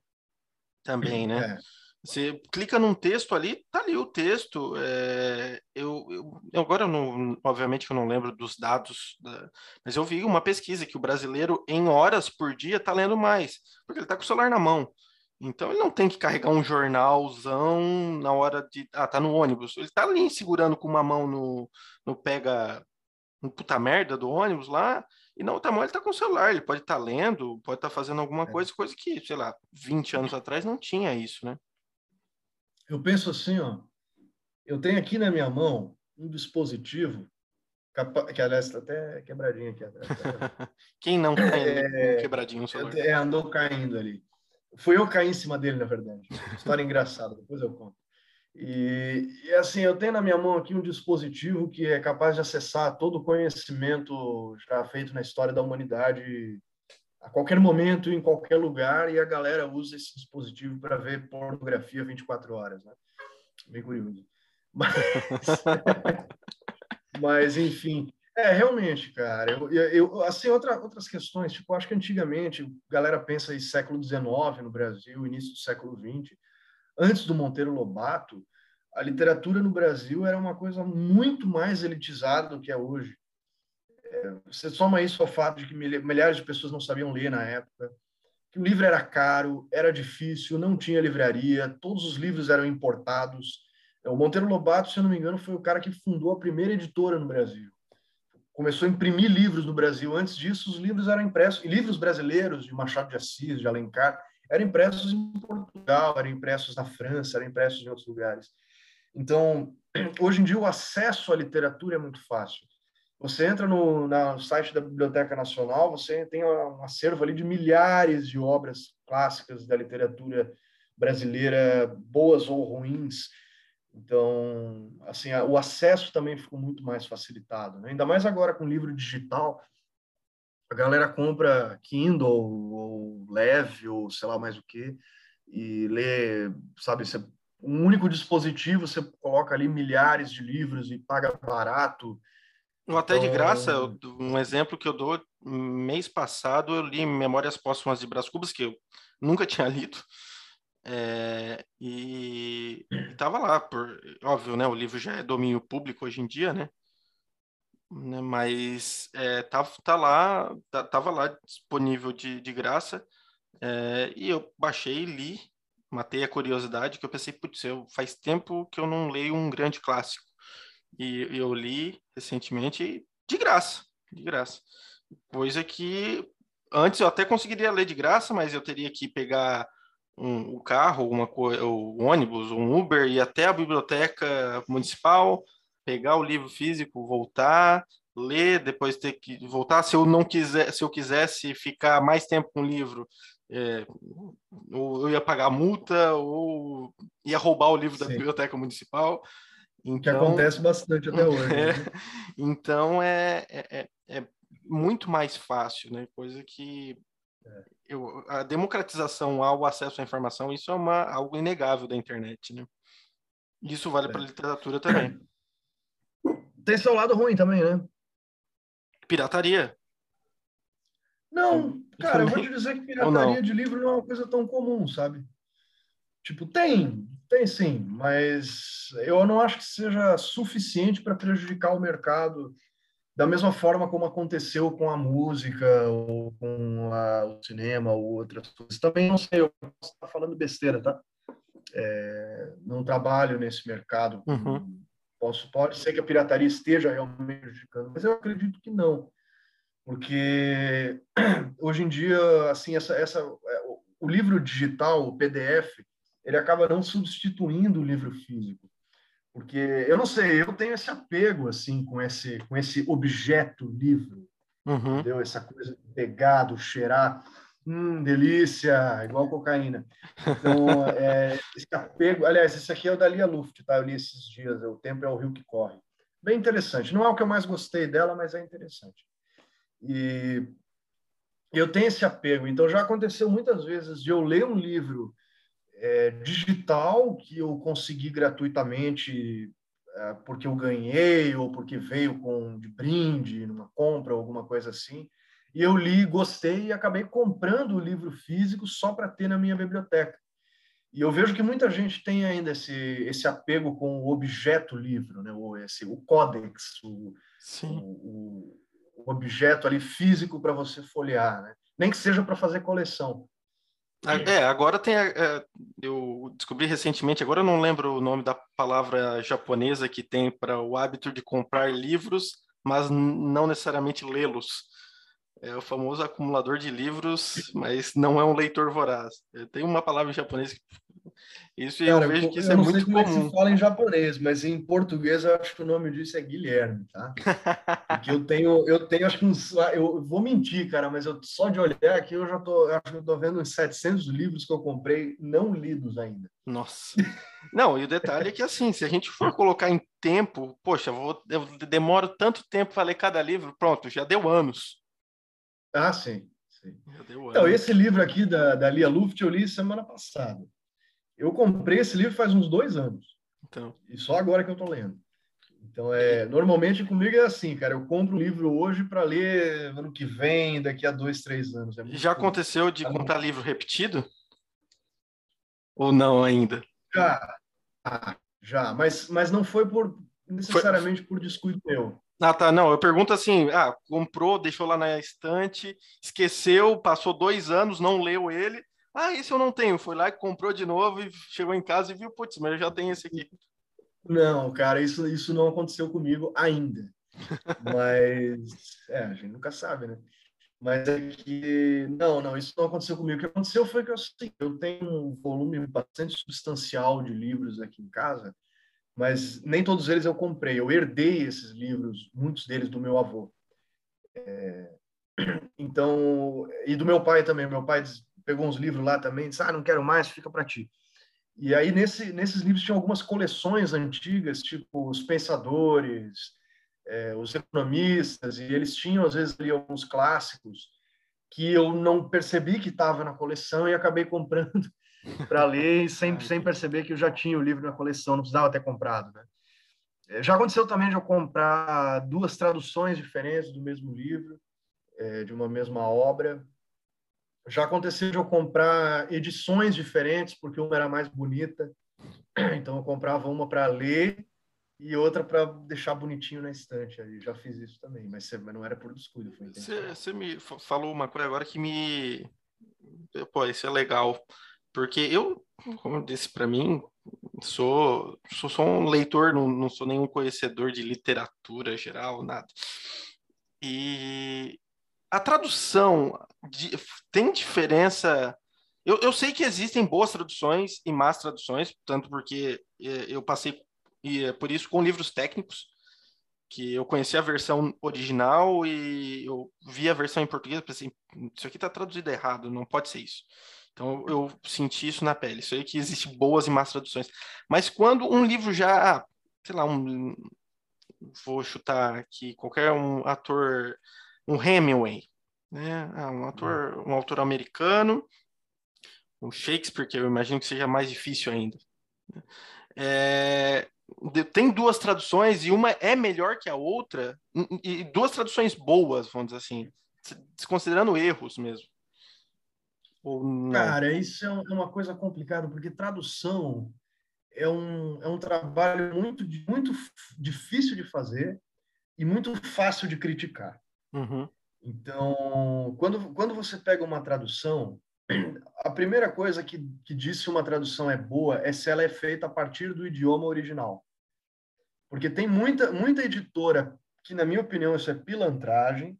Também, né? É. Você clica num texto ali, tá ali o texto. É, agora, eu não, obviamente, eu não lembro dos dados, da, mas eu vi uma pesquisa que o brasileiro, em horas por dia, tá lendo mais, porque ele tá com o celular na mão. Então, ele não tem que carregar um jornalzão na hora de. Ah, tá no ônibus. Ele tá ali segurando com uma mão no, no pega. no puta merda do ônibus lá, e na outra mão ele tá com o celular. Ele pode estar tá lendo, pode estar tá fazendo alguma é. coisa, coisa que, sei lá, 20 anos atrás não tinha isso, né? eu penso assim, ó, eu tenho aqui na minha mão um dispositivo que aliás está até quebradinho aqui atrás. Quem não tem é, quebradinho no celular? É, andou caindo ali. Fui eu cair em cima dele, na verdade. História engraçada, depois eu conto. E, e, assim, eu tenho na minha mão aqui um dispositivo que é capaz de acessar todo o conhecimento já feito na história da humanidade a qualquer momento, em qualquer lugar, e a galera usa esse dispositivo para ver pornografia 24 horas, né? Bem curioso. Mas, mas enfim, é realmente, cara. Eu, eu, assim, outra, outras questões, tipo, acho que antigamente, galera pensa em século XIX no Brasil, início do século XX, antes do Monteiro Lobato, a literatura no Brasil era uma coisa muito mais elitizada do que é hoje você soma isso ao fato de que milhares de pessoas não sabiam ler na época. que o livro era caro, era difícil, não tinha livraria, todos os livros eram importados. O Monteiro Lobato, se eu não me engano, foi o cara que fundou a primeira editora no Brasil. Começou a imprimir livros no Brasil. Antes disso, os livros eram impressos, e livros brasileiros de Machado de Assis, de Alencar, eram impressos em Portugal, eram impressos na França, eram impressos em outros lugares. Então, hoje em dia, o acesso à literatura é muito fácil. Você entra no, no site da Biblioteca Nacional, você tem um acervo ali de milhares de obras clássicas da literatura brasileira, boas ou ruins. Então, assim, o acesso também ficou muito mais facilitado. Né? Ainda mais agora com livro digital, a galera compra Kindle ou Leve ou sei lá mais o que e lê, sabe, você, um único dispositivo, você coloca ali milhares de livros e paga barato. Ou até de graça, então um exemplo que eu dou, mês passado eu li Memórias Póstumas de Brás Cubas, que eu nunca tinha lido, é, e estava lá, por, óbvio, né, o livro já é domínio público hoje em dia, né, né mas é, tá, tá lá, tá, tava lá disponível de, de graça, é, e eu baixei li, matei a curiosidade, que eu pensei, putz, eu, faz tempo que eu não leio um grande clássico, e eu li recentemente de graça, de graça. Coisa que antes eu até conseguiria ler de graça, mas eu teria que pegar um, o carro, uma o ônibus, um Uber, ir até a biblioteca municipal, pegar o livro físico, voltar, ler, depois ter que voltar. Se eu não quiser, se eu quisesse ficar mais tempo com o livro, é, ou eu ia pagar multa, ou ia roubar o livro Sim. da biblioteca municipal. Então, que acontece bastante até hoje. É, né? Então é, é, é, é muito mais fácil, né? Coisa que é. Eu, a democratização ao acesso à informação, isso é uma, algo inegável da internet, né? Isso vale para a é. literatura também. Tem seu lado ruim também, né? Pirataria. Não, cara, eu vou te dizer que pirataria de livro não é uma coisa tão comum, sabe? Tipo, tem, tem sim, mas eu não acho que seja suficiente para prejudicar o mercado da mesma forma como aconteceu com a música ou com a, o cinema ou outras coisas. Também não sei, eu posso estar falando besteira, tá? É, não trabalho nesse mercado. Uhum. Posso, pode ser que a pirataria esteja realmente prejudicando, mas eu acredito que não, porque hoje em dia, assim, essa, essa, é, o livro digital, o PDF, ele acaba não substituindo o livro físico. Porque eu não sei, eu tenho esse apego assim com esse com esse objeto livro, uhum. entendeu? Essa coisa de pegado, cheirar, hum, delícia, igual cocaína. Então, é, esse apego, aliás, esse aqui é o da Lia Luft, tá? Eu li esses dias, o tempo é o rio que corre. Bem interessante. Não é o que eu mais gostei dela, mas é interessante. E eu tenho esse apego. Então já aconteceu muitas vezes de eu ler um livro é, digital que eu consegui gratuitamente é, porque eu ganhei ou porque veio com de brinde numa compra alguma coisa assim. E eu li, gostei e acabei comprando o livro físico só para ter na minha biblioteca. E eu vejo que muita gente tem ainda esse, esse apego com o objeto livro, né? o, esse, o códex, o, o, o, objeto ali físico para você folhear, né? nem que seja para fazer coleção. É, agora tem. É, eu descobri recentemente, agora eu não lembro o nome da palavra japonesa que tem para o hábito de comprar livros, mas não necessariamente lê-los. É o famoso acumulador de livros, mas não é um leitor voraz. Tem uma palavra em japonês que isso Cara, eu vejo que isso é muito comum. Eu não sei como é que se fala em japonês, mas em português eu acho que o nome disso é Guilherme, tá? Porque eu tenho, eu tenho acho que uns, eu vou mentir, cara, mas eu só de olhar aqui eu já tô, eu acho que eu tô vendo uns 700 livros que eu comprei não lidos ainda. Nossa. Não, e o detalhe é que assim, se a gente for colocar em tempo, poxa, eu, vou, eu demoro tanto tempo para ler cada livro, pronto, já deu anos. Ah, sim. sim. Então, esse livro aqui da, da Lia Luft eu li semana passada. Eu comprei esse livro faz uns dois anos. Então. E só agora que eu estou lendo. Então, é, normalmente comigo é assim, cara. Eu compro um livro hoje para ler ano que vem, daqui a dois, três anos. É Já aconteceu de tá comprar livro repetido? Ou não ainda? Já, ah, já. Mas, mas não foi por necessariamente foi... por descuido meu. Ah, tá. Não, eu pergunto assim: ah, comprou, deixou lá na estante, esqueceu, passou dois anos, não leu ele. Ah, esse eu não tenho. Foi lá e comprou de novo e chegou em casa e viu, putz, mas eu já tenho esse aqui. Não, cara, isso, isso não aconteceu comigo ainda. Mas, é, a gente nunca sabe, né? Mas é que, não, não, isso não aconteceu comigo. O que aconteceu foi que eu, assim, eu tenho um volume bastante substancial de livros aqui em casa, mas nem todos eles eu comprei. Eu herdei esses livros, muitos deles do meu avô. É, então, e do meu pai também. Meu pai pegou uns livros lá também, disse: Ah, não quero mais, fica para ti. E aí, nesse, nesses livros, tinha algumas coleções antigas, tipo Os Pensadores, é, Os Economistas, e eles tinham, às vezes, ali alguns clássicos que eu não percebi que estava na coleção e acabei comprando para ler sem, sem perceber que eu já tinha o livro na coleção, não precisava ter comprado, né? É, já aconteceu também de eu comprar duas traduções diferentes do mesmo livro, é, de uma mesma obra. Já aconteceu de eu comprar edições diferentes, porque uma era mais bonita. Então, eu comprava uma para ler e outra para deixar bonitinho na estante. Eu já fiz isso também, mas, não era por descuido. Você me falou uma coisa agora que me. Pô, isso é legal. Porque eu, como eu disse para mim, sou, sou só um leitor, não, não sou nenhum conhecedor de literatura geral, nada. E a tradução de, tem diferença. Eu, eu sei que existem boas traduções e más traduções, tanto porque é, eu passei é por isso com livros técnicos que eu conheci a versão original e eu vi a versão em português e pensei, isso aqui está traduzido errado, não pode ser isso. Então eu senti isso na pele. Isso aí que existe boas e más traduções. Mas quando um livro já, sei lá, um, vou chutar aqui qualquer um ator, um Hemingway, né? Ah, um ator, um autor americano, um Shakespeare, que eu imagino que seja mais difícil ainda. Né? É, tem duas traduções e uma é melhor que a outra, e duas traduções boas, vamos dizer assim, desconsiderando erros mesmo. Cara, isso é, é uma coisa complicada, porque tradução é um, é um trabalho muito, muito difícil de fazer e muito fácil de criticar. Uhum. Então, quando, quando você pega uma tradução, a primeira coisa que, que diz se uma tradução é boa é se ela é feita a partir do idioma original. Porque tem muita, muita editora que, na minha opinião, isso é pilantragem,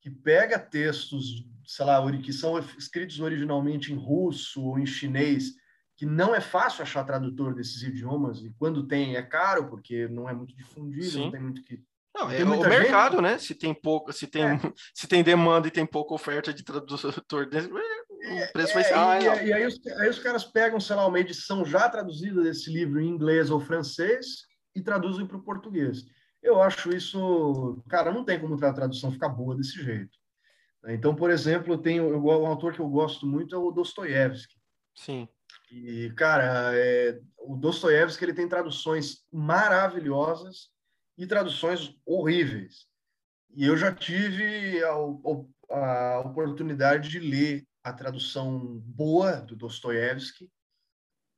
que pega textos sei lá, que são escritos originalmente em russo ou em chinês, que não é fácil achar tradutor desses idiomas, e quando tem é caro, porque não é muito difundido, Sim. não tem muito que. Não, é o mercado, gente... né? Se tem pouco, se tem, é. se tem demanda e tem pouca oferta de tradutor, o preço vai ser. É, e, e aí, os, aí os caras pegam, sei lá, uma edição já traduzida desse livro em inglês ou francês e traduzem para o português. Eu acho isso, cara, não tem como a tradução ficar boa desse jeito. Então, por exemplo, eu, um autor que eu gosto muito é o Dostoiévski. Sim. E, cara, é, o Dostoiévski ele tem traduções maravilhosas e traduções horríveis. E eu já tive a, a, a oportunidade de ler a tradução boa do Dostoiévski,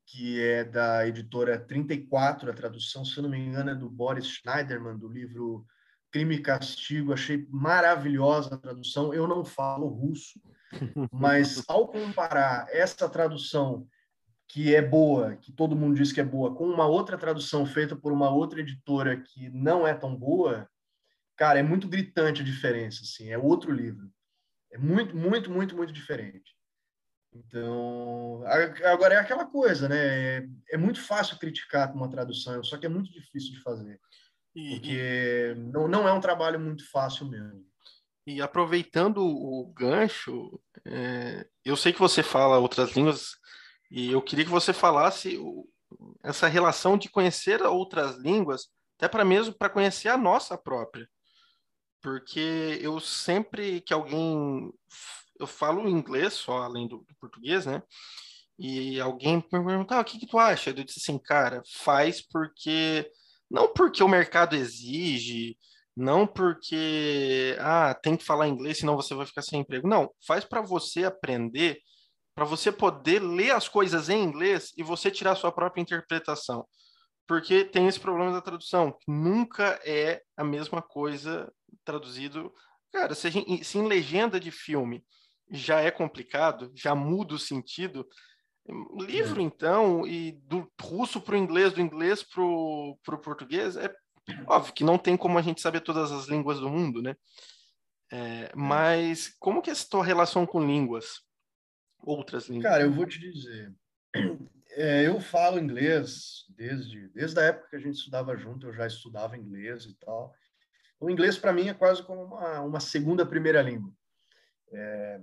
que é da editora 34, a tradução, se não me engano, é do Boris Schneiderman, do livro Crime e Castigo, achei maravilhosa a tradução. Eu não falo russo, mas ao comparar essa tradução que é boa, que todo mundo diz que é boa, com uma outra tradução feita por uma outra editora que não é tão boa, cara, é muito gritante a diferença, assim, é outro livro. É muito, muito, muito, muito diferente. Então, agora é aquela coisa, né? É, é muito fácil criticar uma tradução, só que é muito difícil de fazer. E, porque e... Não, não é um trabalho muito fácil mesmo. E aproveitando o gancho, é, eu sei que você fala outras línguas e eu queria que você falasse o, essa relação de conhecer outras línguas, até para mesmo para conhecer a nossa própria. Porque eu sempre que alguém eu falo inglês só além do, do português, né? E alguém me perguntar ah, o que, que tu acha? Eu disse assim, cara, faz porque não porque o mercado exige, não porque ah, tem que falar inglês, senão você vai ficar sem emprego. Não, faz para você aprender, para você poder ler as coisas em inglês e você tirar sua própria interpretação. porque tem esse problema da tradução, que nunca é a mesma coisa traduzido. Cara, se, gente, se em legenda de filme já é complicado, já muda o sentido, livro, é. então, e do russo para o inglês, do inglês para o português, é óbvio que não tem como a gente saber todas as línguas do mundo, né? É, é. mas como que é a tua relação com línguas? Outras línguas? Cara, eu vou te dizer. É, eu falo inglês desde, desde a época que a gente estudava junto, eu já estudava inglês e tal. O inglês, para mim, é quase como uma, uma segunda primeira língua. É,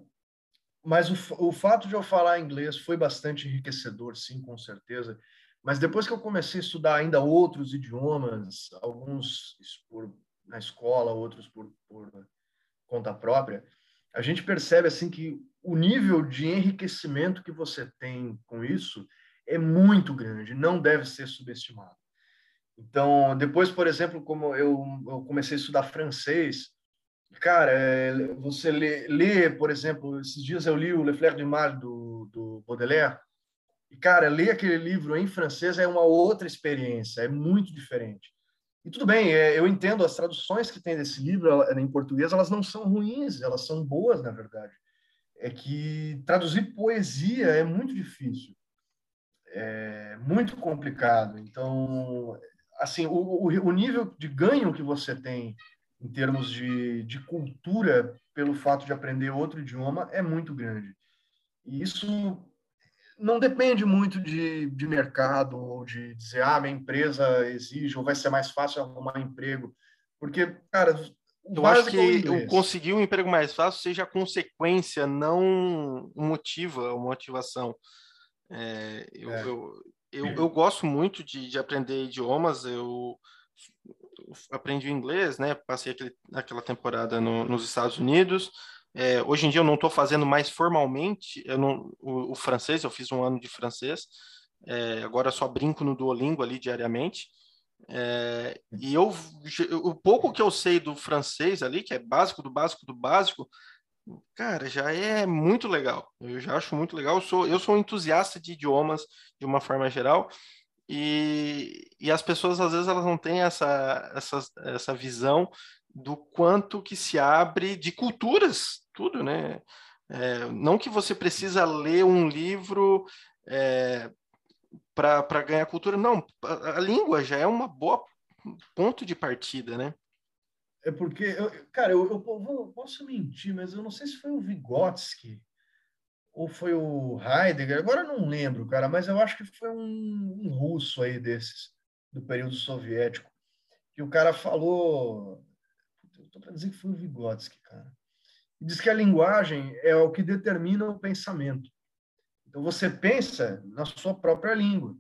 mas o, o fato de eu falar inglês foi bastante enriquecedor, sim, com certeza. Mas depois que eu comecei a estudar ainda outros idiomas, alguns por, na escola, outros por, por conta própria, a gente percebe assim que o nível de enriquecimento que você tem com isso é muito grande, não deve ser subestimado. Então, depois, por exemplo, como eu, eu comecei a estudar francês, cara, é, você lê, lê, por exemplo, esses dias eu li o Le Fleur du Mal do, do Baudelaire, e, cara, ler aquele livro em francês é uma outra experiência, é muito diferente. E tudo bem, é, eu entendo as traduções que tem desse livro em português, elas não são ruins, elas são boas, na verdade. É que traduzir poesia é muito difícil é muito complicado. Então, assim, o, o, nível de ganho que você tem em termos de, de cultura pelo fato de aprender outro idioma é muito grande. E isso não depende muito de, de mercado ou de dizer, ah, minha empresa exige ou vai ser mais fácil arrumar emprego. Porque, cara, eu acho que é conseguir um emprego mais fácil seja consequência, não motiva, motivação. É, eu, é. eu, eu, eu, gosto muito de, de aprender idiomas. Eu, aprendi inglês, né? Passei aquele, aquela temporada no, nos Estados Unidos. É, hoje em dia eu não estou fazendo mais formalmente não, o, o, francês, eu fiz um ano de francês. É, agora só brinco no Duolingo ali diariamente. É, e eu, o pouco que eu sei do francês ali, que é básico do básico do básico, Cara, já é muito legal. Eu já acho muito legal. Eu sou, eu sou um entusiasta de idiomas de uma forma geral. E, e as pessoas, às vezes, elas não têm essa, essa, essa visão do quanto que se abre de culturas, tudo, né? É, não que você precisa ler um livro é, para ganhar cultura, não. A, língua já é uma boa ponto de partida, né? É porque, eu, cara, eu, eu vou, posso mentir, mas eu não sei se foi o Vygotsky ou foi o Heidegger, agora não lembro, cara, mas eu acho que foi um, um russo aí desses, do período soviético, que o cara falou, estou para dizer que foi o Vygotsky, cara, e diz que a linguagem é o que determina o pensamento. Então você pensa na sua própria língua.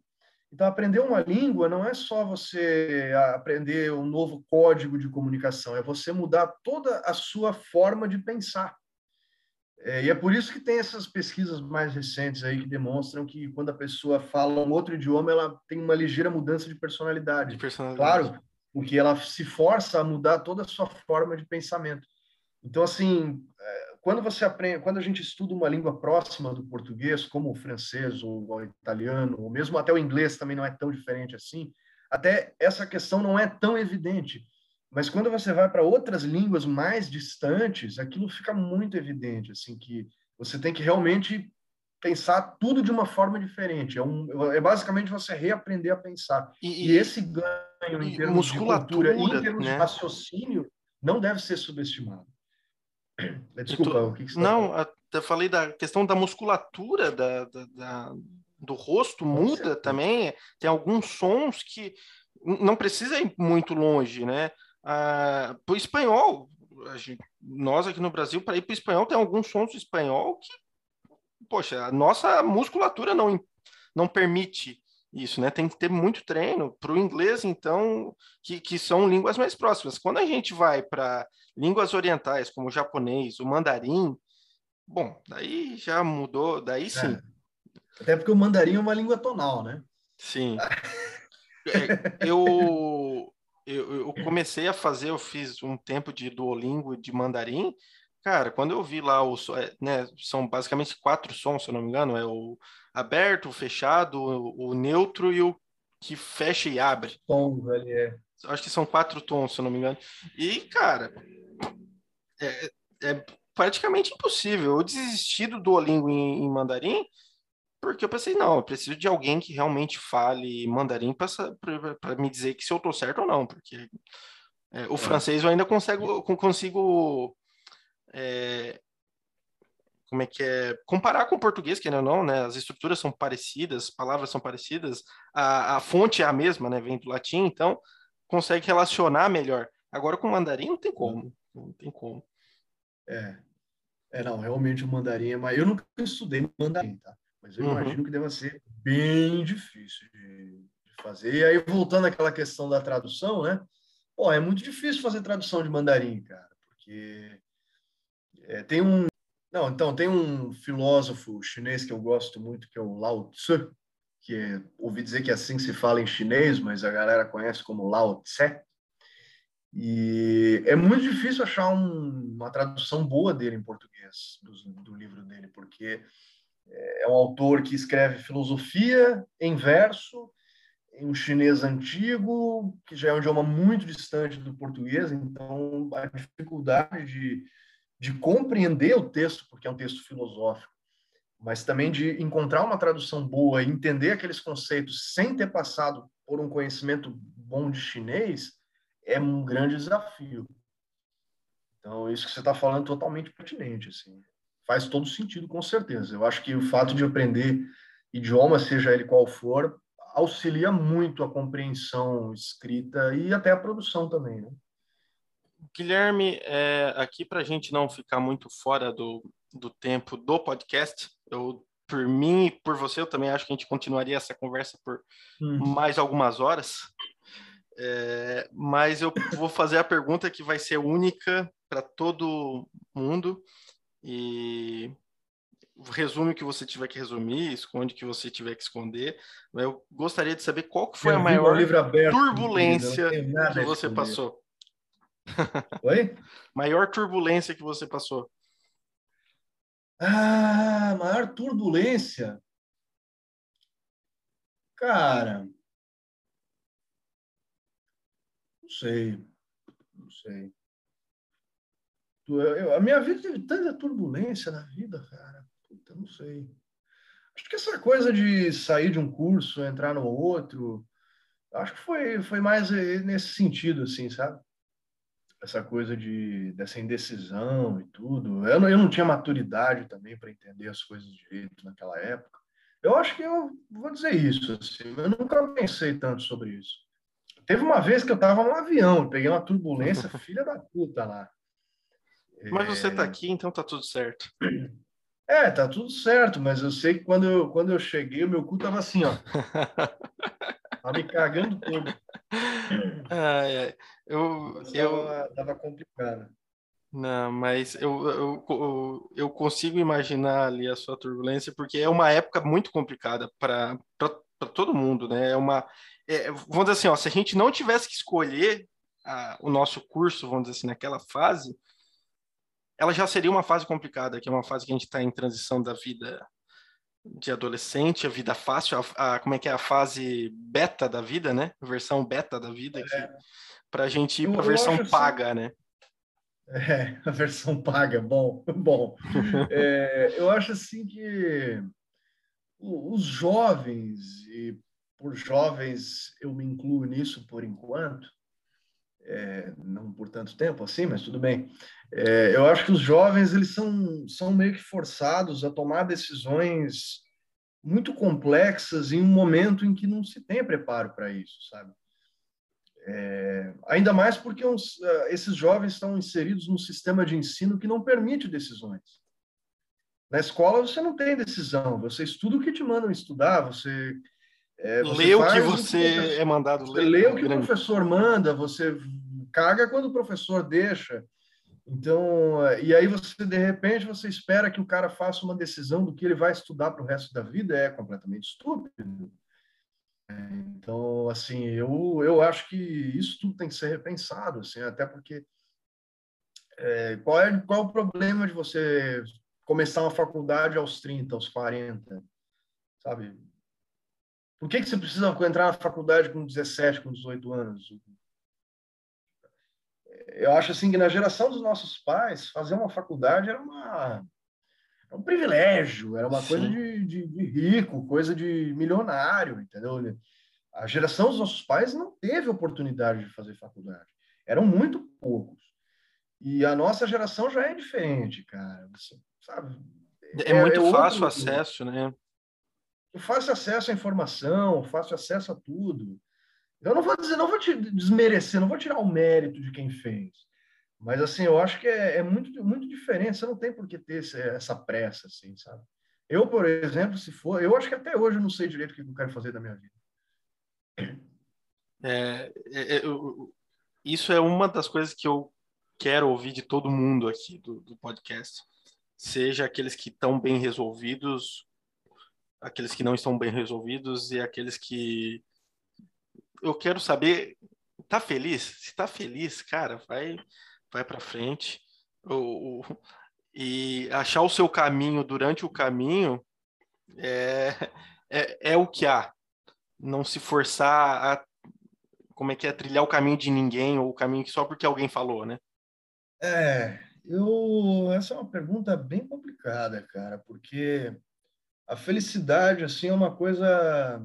Então, aprender uma língua não é só você aprender um novo código de comunicação, é você mudar toda a sua forma de pensar. É, e é por isso que tem essas pesquisas mais recentes aí que demonstram que quando a pessoa fala um outro idioma, ela tem uma ligeira mudança de personalidade. De personalidade. Claro, porque ela se força a mudar toda a sua forma de pensamento. Então, assim, é, quando você aprende, quando a gente estuda uma língua próxima do português, como o francês ou o italiano, ou mesmo até o inglês também não é tão diferente assim, até essa questão não é tão evidente. Mas quando você vai para outras línguas mais distantes, aquilo fica muito evidente, assim que você tem que realmente pensar tudo de uma forma diferente. É, um, é basicamente você reaprender a pensar. E, e esse ganho em termos de cultura, em termos né? de raciocínio, não deve ser subestimado. Desculpa, o que, que você tá Não, tá até falei da questão da musculatura da, da, da do rosto muda também. Tem alguns sons que não precisa ir muito longe, né? Ah, para o espanhol, gente, nós aqui no Brasil, para ir para o espanhol, tem alguns sons do espanhol que, poxa, a nossa musculatura não, não permite isso, né? Tem que ter muito treino. Para o inglês, então, que, que são línguas mais próximas. Quando a gente vai para línguas orientais, como o japonês, o mandarim, bom, daí já mudou, daí sim. É. Até porque o mandarim é uma língua tonal, né? Sim. é, eu, eu, eu comecei a fazer, eu fiz um tempo de Duolingo de mandarim. Cara, quando eu vi lá, o, é, né, são basicamente quatro sons, se eu não me engano, é o aberto, o fechado, o, o neutro e o que fecha e abre. Tons ali, é. Acho que são quatro tons, se eu não me engano. E, cara, é, é praticamente impossível. Eu desisti do Duolingo em, em mandarim porque eu pensei, não, eu preciso de alguém que realmente fale mandarim para me dizer que se eu tô certo ou não, porque é, o é. francês eu ainda consigo, consigo é, como é que é, comparar com o português, que não, não, né, as estruturas são parecidas, palavras são parecidas, a, a fonte é a mesma, né, vem do latim, então consegue relacionar melhor. Agora com o mandarim não tem como, não tem como. É, é não, realmente o mandarim é, mas eu nunca estudei mandarim, tá? Mas eu uhum. imagino que deva ser bem difícil de, de, fazer. E aí, voltando àquela questão da tradução, né? Pô, é muito difícil fazer tradução de mandarim, cara, porque é, tem um. Não, então, tem um filósofo chinês que eu gosto muito, que é o Lao Tzu, que é, ouvi dizer que é assim que se fala em chinês, mas a galera conhece como Lao Tse. E é muito difícil achar um, uma tradução boa dele em português, do, do livro dele, porque é um autor que escreve filosofia em verso, em um chinês antigo, que já é um idioma muito distante do português, então a dificuldade de, de compreender o texto, porque é um texto filosófico, mas também de encontrar uma tradução boa entender aqueles conceitos sem ter passado por um conhecimento bom de chinês, é um grande desafio. Então, isso que você está falando é totalmente pertinente. Assim faz todo sentido, com certeza. Eu acho que o fato de aprender idioma, seja ele qual for, auxilia muito a compreensão escrita e até a produção também, né? Guilherme, é, aqui para a gente não ficar muito fora do, do tempo do podcast, eu, por mim e por você, eu também acho que a gente continuaria essa conversa por hum. mais algumas horas. É, mas eu vou fazer a pergunta que vai ser única para todo mundo. E resume o que você tiver que resumir, esconde o que você tiver que esconder. Eu gostaria de saber qual foi a maior aberto, turbulência que você passou. Oi? maior turbulência que você passou. Ah, maior turbulência. Cara, não sei, não sei. Eu, a minha vida teve tanta turbulência na vida, cara. Puta, não sei. Acho que essa coisa de sair de um curso, entrar no outro, acho que foi, foi mais nesse sentido, assim, sabe? Essa coisa de, dessa indecisão e tudo. Eu não, eu não tinha maturidade também para entender as coisas direito naquela época. Eu acho que eu vou dizer isso, assim, eu nunca pensei tanto sobre isso. Teve uma vez que eu estava no avião, peguei uma turbulência, filha da puta lá. Mas você está aqui, então tá tudo certo. É, tá tudo certo, mas eu sei que quando eu, quando eu cheguei, o meu cu tava assim, ó. tava me cagando todo. Ai, ai. Eu, eu... Tava, tava complicado. Não, mas eu, eu, eu, eu, consigo imaginar ali a sua turbulência, porque é uma época muito complicada para todo mundo, né? É uma, é, vamos dizer assim, ó, se a gente não tivesse que escolher a, o nosso curso, vamos dizer assim, naquela fase, ela já seria uma fase complicada, que é uma fase que a gente está em transição da vida de adolescente, a vida fácil, a, a, como é que é a fase beta da vida, né? Versão beta da vida, é. para a gente ir para a versão assim paga, né? É, a versão paga, bom, bom. É, eu acho assim que os jovens, e por jovens eu me incluo nisso por enquanto, é, não por tanto tempo assim, mas tudo bem. É, eu acho que os jovens eles são, são meio que forçados a tomar decisões muito complexas em um momento em que não se tem preparo para isso, sabe? É, ainda mais porque uns, uh, esses jovens estão inseridos num sistema de ensino que não permite decisões. Na escola você não tem decisão, você estuda o que te mandam estudar, você é, lê o que você é mandado ler. Lê o que grande. o professor manda, você caga quando o professor deixa. Então, e aí você, de repente, você espera que o cara faça uma decisão do que ele vai estudar para o resto da vida, é completamente estúpido. Então, assim, eu, eu acho que isso tudo tem que ser repensado, assim, até porque é, qual, é, qual é o problema de você começar uma faculdade aos 30, aos 40, sabe? Por que, que você precisa entrar na faculdade com 17, com 18 anos? Eu acho assim que na geração dos nossos pais, fazer uma faculdade era uma era um privilégio, era uma Sim. coisa de, de, de, rico, coisa de milionário, entendeu? A geração dos nossos pais não teve oportunidade de fazer faculdade. Eram muito poucos. E a nossa geração já é diferente, cara. Você, sabe? É, é muito é fácil o acesso, né? Fácil acesso à informação, fácil acesso a tudo. Eu não vou dizer, não vou te desmerecer, não vou tirar o mérito de quem fez. Mas, assim, eu acho que é, é muito, muito diferente. Você não tem por que ter essa pressa, assim, sabe? Eu, por exemplo, se for... Eu acho que até hoje eu não sei direito o que eu quero fazer da minha vida. É, é, é isso é uma das coisas que eu quero ouvir de todo mundo aqui do, do podcast. Seja aqueles que estão bem resolvidos, aqueles que não estão bem resolvidos e aqueles que eu quero saber, tá feliz? Se tá feliz, cara, vai vai para frente. O, o, e achar o seu caminho durante o caminho é, é, é o que há. Não se forçar a como é que é trilhar o caminho de ninguém ou o caminho só porque alguém falou, né? É, eu essa é uma pergunta bem complicada, cara, porque a felicidade assim é uma coisa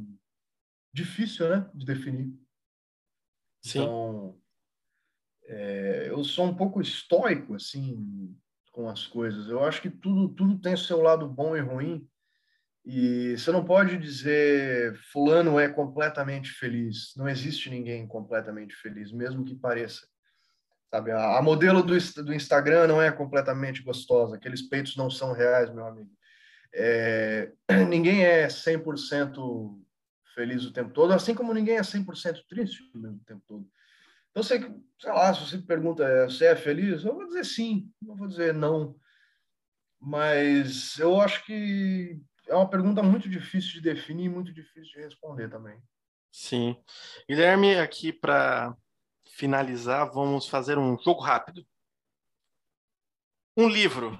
difícil, né, de definir. Sim. Então, é, eu sou um pouco estoico assim com as coisas. Eu acho que tudo tudo tem seu lado bom e ruim. E você não pode dizer fulano é completamente feliz. Não existe ninguém completamente feliz, mesmo que pareça. Sabe, a, a modelo do, do Instagram não é completamente gostosa. Aqueles peitos não são reais, meu amigo. É, ninguém é 100% feliz o tempo todo, assim como ninguém é 100% triste o mesmo tempo todo. Então, você, sei lá, se você pergunta, é, você é feliz? Eu vou dizer sim, não vou dizer não. Mas eu acho que é uma pergunta muito difícil de definir e muito difícil de responder também. Sim. Guilherme, aqui para finalizar, vamos fazer um jogo rápido. Um livro.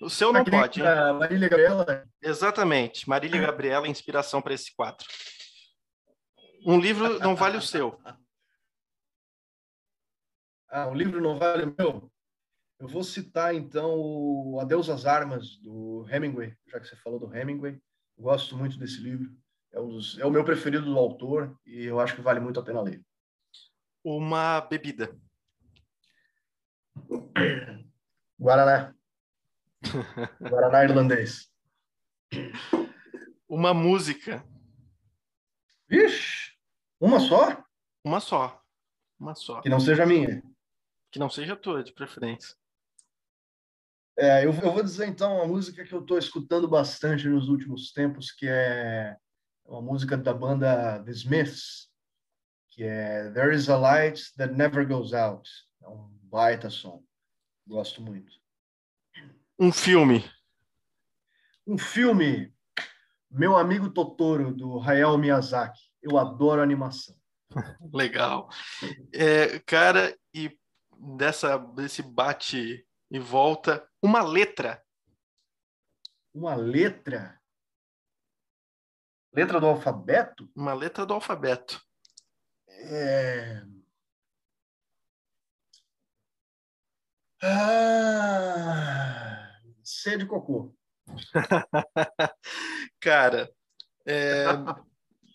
O seu não pode. Marília Gabriela? Exatamente. Marília Gabriela, inspiração para esse quadro. Um livro não vale o seu. Ah, um livro não vale o meu? Eu vou citar, então, o Adeus às Armas, do Hemingway, já que você falou do Hemingway. Gosto muito desse livro. É, um dos, é o meu preferido do autor e eu acho que vale muito a pena ler. Uma bebida. Guaraná. Guaraná irlandês. Uma música. Vixe! Uma só? Uma só. Uma só. Que não seja minha. Que não seja tua, de preferência. É, eu, eu, vou dizer então uma música que eu estou escutando bastante nos últimos tempos, que é uma música da banda The Smiths, que é There is a Light That Never Goes Out. É um baita som. Gosto muito. Um filme. Um filme. Meu amigo Totoro, do Hayao Miyazaki. Eu adoro animação. Legal. É, cara, e dessa, desse bate e volta uma letra. Uma letra? Letra do alfabeto? Uma letra do alfabeto. É... Ah, C de cocô. Cara, é...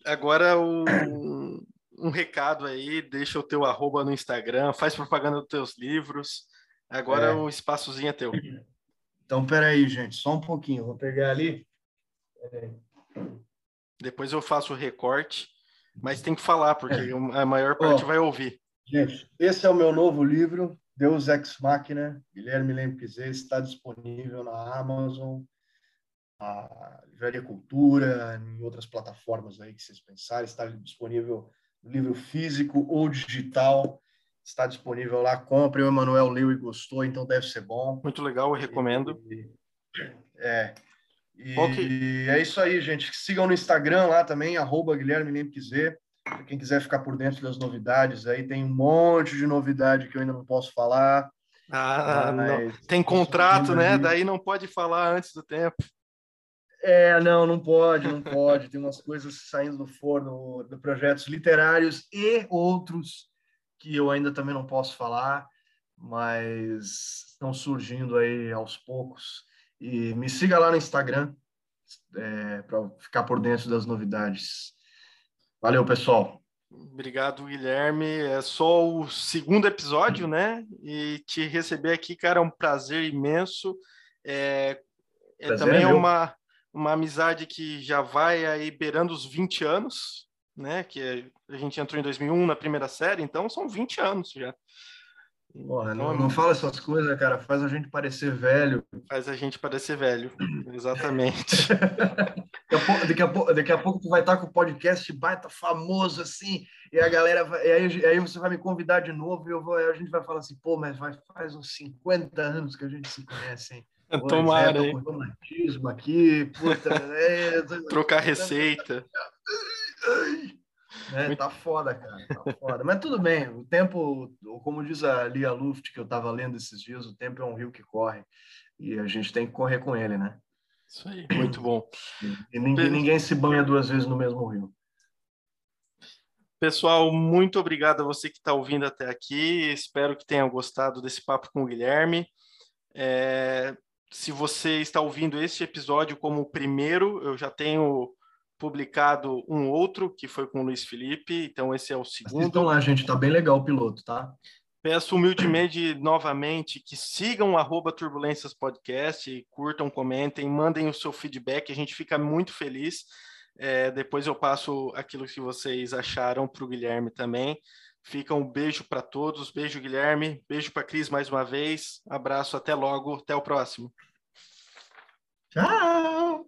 agora o... um recado aí, deixa o teu arroba no Instagram, faz propaganda dos teus livros. Agora é. o espaçozinho é teu. Então, peraí, gente, só um pouquinho. Vou pegar ali. Depois eu faço o recorte, mas tem que falar, porque é. a maior parte oh, vai ouvir. Gente, esse é o meu novo livro, Deus Ex Machina, Guilherme Lempizê, está disponível na Amazon, na Livraria Cultura, em outras plataformas aí que vocês pensarem, está disponível no livro físico ou digital está disponível lá. Compre, o Emanuel leu e gostou, então deve ser bom. Muito legal, eu recomendo. E, é. E okay. é isso aí, gente. Sigam no Instagram lá também, arroba Guilherme Lempquiser. Quem quiser ficar por dentro das novidades, aí tem um monte de novidade que eu ainda não posso falar. Ah, tem contrato, né? Daí não pode falar antes do tempo. É, não, não pode, não pode. Tem umas coisas saindo do forno de projetos literários e outros que eu ainda também não posso falar, mas estão surgindo aí aos poucos. E me siga lá no Instagram é, para ficar por dentro das novidades. Valeu, pessoal. Obrigado, Guilherme. É só o segundo episódio, né? E te receber aqui, cara, é um prazer imenso. É, é prazer também é uma, uma amizade que já vai aí beirando os 20 anos, né? Que a gente entrou em 2001 na primeira série, então são 20 anos já. Porra, não, não fala essas coisas, cara. Faz a gente parecer velho. Faz a gente parecer velho, exatamente. daqui, a pouco, daqui, a pouco, daqui a pouco tu vai estar com o podcast baita famoso assim, e a galera vai, e aí, aí você vai me convidar de novo e eu vou, a gente vai falar assim, pô, mas vai, faz uns 50 anos que a gente se conhece, hein? Pô, Tomara, é, romantismo aqui, puta, é, trocar receita. É, tá foda, cara, tá foda. Mas tudo bem, o tempo, como diz a Lia Luft, que eu estava lendo esses dias, o tempo é um rio que corre e a gente tem que correr com ele, né? Isso aí, muito bom. E ninguém, ninguém se banha duas vezes no mesmo rio. Pessoal, muito obrigado a você que está ouvindo até aqui. Espero que tenham gostado desse papo com o Guilherme. É, se você está ouvindo este episódio como o primeiro, eu já tenho publicado um outro, que foi com o Luiz Felipe, então esse é o segundo. Então lá, gente, tá bem legal o piloto, tá? Peço humildemente novamente que sigam arroba Turbulências Podcast, curtam, comentem, mandem o seu feedback, a gente fica muito feliz. É, depois eu passo aquilo que vocês acharam para o Guilherme também. Fica um beijo para todos, beijo Guilherme, beijo para Cris mais uma vez, abraço, até logo, até o próximo. Tchau!